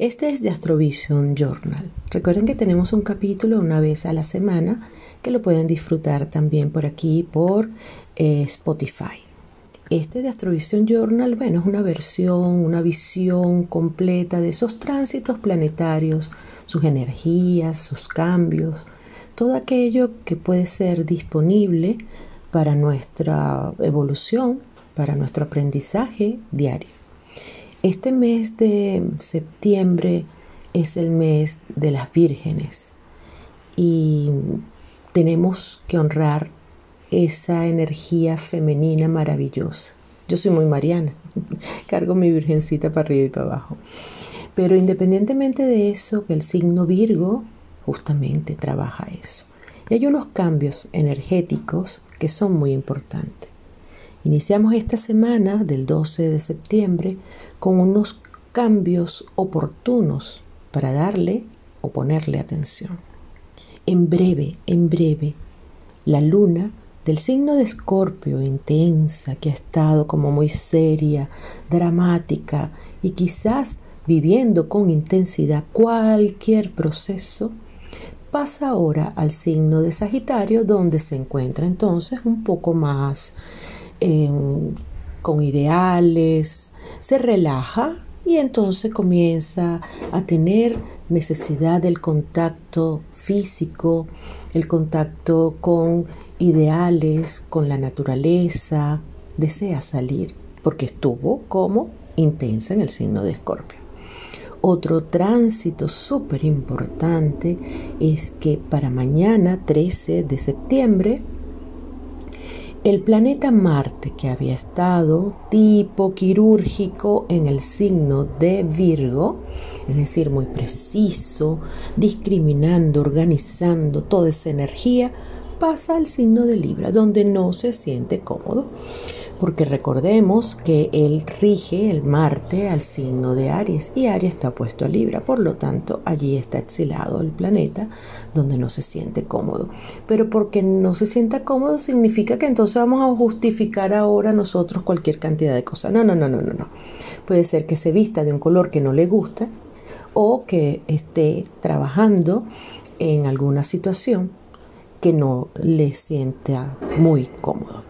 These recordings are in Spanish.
Este es de Astrovision Journal. Recuerden que tenemos un capítulo una vez a la semana que lo pueden disfrutar también por aquí por eh, Spotify. Este de Astrovision Journal, bueno, es una versión, una visión completa de esos tránsitos planetarios, sus energías, sus cambios, todo aquello que puede ser disponible para nuestra evolución, para nuestro aprendizaje diario. Este mes de septiembre es el mes de las vírgenes y tenemos que honrar esa energía femenina maravillosa. Yo soy muy mariana, cargo mi virgencita para arriba y para abajo. Pero independientemente de eso, que el signo Virgo justamente trabaja eso. Y hay unos cambios energéticos que son muy importantes. Iniciamos esta semana del 12 de septiembre con unos cambios oportunos para darle o ponerle atención. En breve, en breve, la luna del signo de Escorpio intensa, que ha estado como muy seria, dramática y quizás viviendo con intensidad cualquier proceso, pasa ahora al signo de Sagitario, donde se encuentra entonces un poco más con ideales, se relaja y entonces comienza a tener necesidad del contacto físico, el contacto con ideales, con la naturaleza, desea salir porque estuvo como intensa en el signo de Escorpio. Otro tránsito súper importante es que para mañana 13 de septiembre el planeta Marte, que había estado tipo quirúrgico en el signo de Virgo, es decir, muy preciso, discriminando, organizando toda esa energía, pasa al signo de Libra, donde no se siente cómodo porque recordemos que él rige el Marte al signo de Aries y Aries está puesto a Libra, por lo tanto allí está exilado el planeta donde no se siente cómodo. Pero porque no se sienta cómodo significa que entonces vamos a justificar ahora nosotros cualquier cantidad de cosas. No, no, no, no, no, no. Puede ser que se vista de un color que no le gusta o que esté trabajando en alguna situación que no le sienta muy cómodo.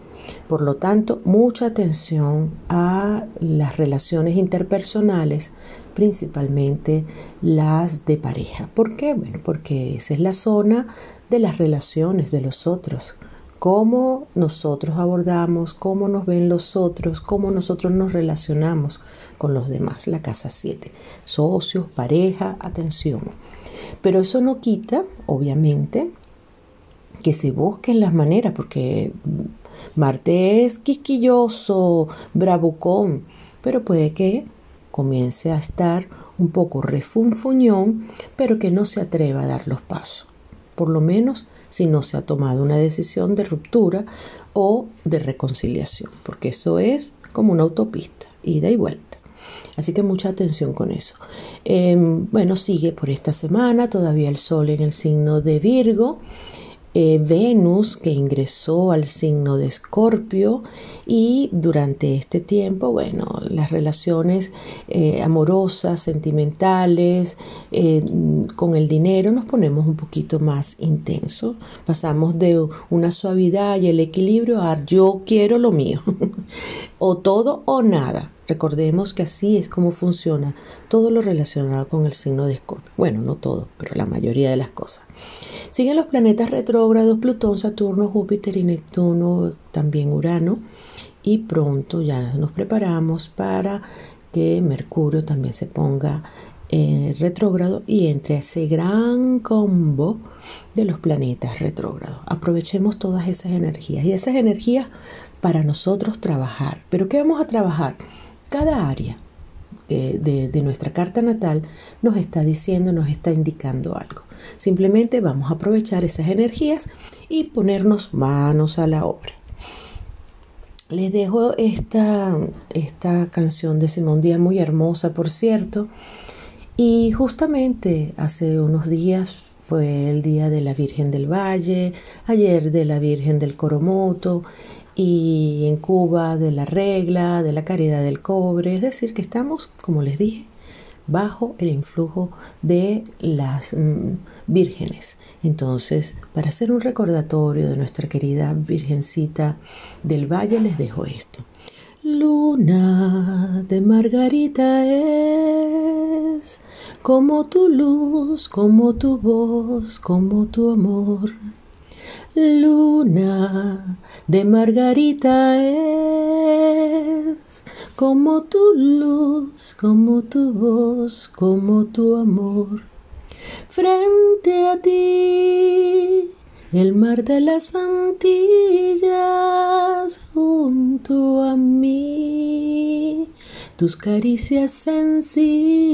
Por lo tanto, mucha atención a las relaciones interpersonales, principalmente las de pareja. ¿Por qué? Bueno, porque esa es la zona de las relaciones de los otros. Cómo nosotros abordamos, cómo nos ven los otros, cómo nosotros nos relacionamos con los demás. La casa 7. Socios, pareja, atención. Pero eso no quita, obviamente, que se busquen las maneras, porque Marte es quisquilloso, bravucón, pero puede que comience a estar un poco refunfuñón, pero que no se atreva a dar los pasos. Por lo menos si no se ha tomado una decisión de ruptura o de reconciliación, porque eso es como una autopista, ida y vuelta. Así que mucha atención con eso. Em, bueno, sigue por esta semana todavía el sol en el signo de Virgo eh, Venus que ingresó al signo de Escorpio y durante este tiempo, bueno, las relaciones eh, amorosas, sentimentales, eh, con el dinero nos ponemos un poquito más intenso. Pasamos de una suavidad y el equilibrio a yo quiero lo mío, o todo o nada. Recordemos que así es como funciona todo lo relacionado con el signo de Escorpio. Bueno, no todo, pero la mayoría de las cosas. Siguen los planetas retrógrados, Plutón, Saturno, Júpiter y Neptuno, también Urano. Y pronto ya nos preparamos para que Mercurio también se ponga eh, retrógrado y entre ese gran combo de los planetas retrógrados. Aprovechemos todas esas energías y esas energías para nosotros trabajar. ¿Pero qué vamos a trabajar? Cada área de, nuestra carta natal nos está diciendo, nos está indicando algo. Simplemente vamos a aprovechar esas energías y ponernos manos a la obra. Les dejo esta, esta canción de Simón Díaz muy hermosa, por cierto. Y justamente hace unos días fue el día de la Virgen del Valle, ayer de la Virgen del Coromoto y en Cuba de la Regla, de la Caridad del Cobre. Es decir, que estamos, como les dije, bajo el influjo de las mm, vírgenes. Entonces, para hacer un recordatorio de nuestra querida Virgencita del Valle, les dejo esto. Luna de Margarita es como tu luz, como tu voz, como tu amor. Luna de Margarita es como tu luz, como tu voz, como tu amor. Frente a ti, el mar de las Antillas, junto a mí, tus caricias sencillas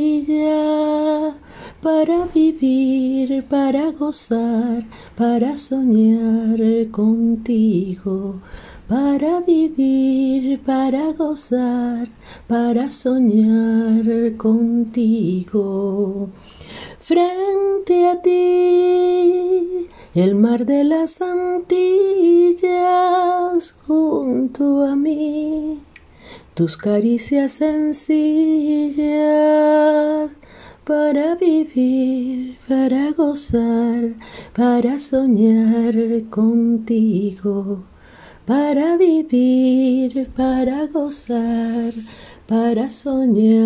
para vivir, para gozar, para soñar contigo, para vivir, para gozar, para soñar contigo. Frente a ti, el mar de las Antillas, junto a mí, tus caricias sencillas para vivir, para gozar, para soñar contigo, para vivir, para gozar, para soñar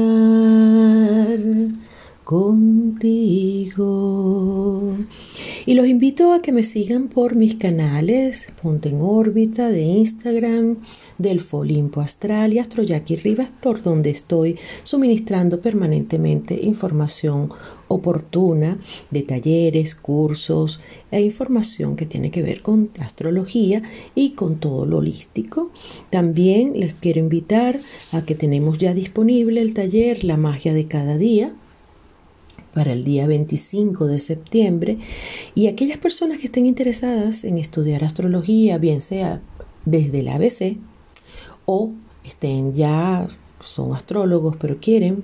contigo. Y los invito a que me sigan por mis canales, Ponte en órbita de Instagram, del Folimpo Astral y Astroyaki Rivas, por donde estoy suministrando permanentemente información oportuna de talleres, cursos e información que tiene que ver con astrología y con todo lo holístico. También les quiero invitar a que tenemos ya disponible el taller La magia de cada día para el día 25 de septiembre y aquellas personas que estén interesadas en estudiar astrología, bien sea desde el ABC o estén ya, son astrólogos, pero quieren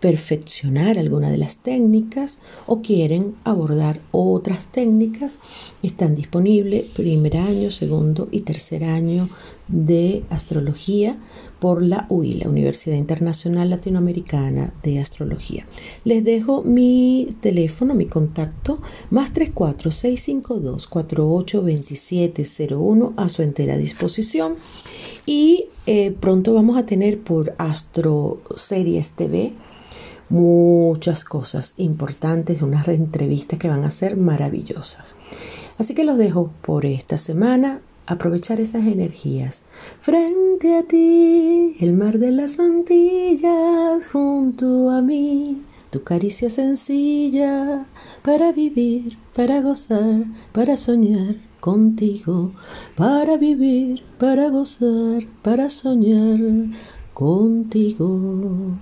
perfeccionar alguna de las técnicas o quieren abordar otras técnicas, están disponibles primer año, segundo y tercer año de astrología por la UI, la Universidad Internacional Latinoamericana de Astrología. Les dejo mi teléfono, mi contacto, más 34652 482701 a su entera disposición. Y eh, pronto vamos a tener por Astro Series TV muchas cosas importantes, unas entrevistas que van a ser maravillosas. Así que los dejo por esta semana, aprovechar esas energías. Frente a ti, el mar de las Antillas, junto a mí, tu caricia sencilla, para vivir, para gozar, para soñar contigo, para vivir, para gozar, para soñar contigo.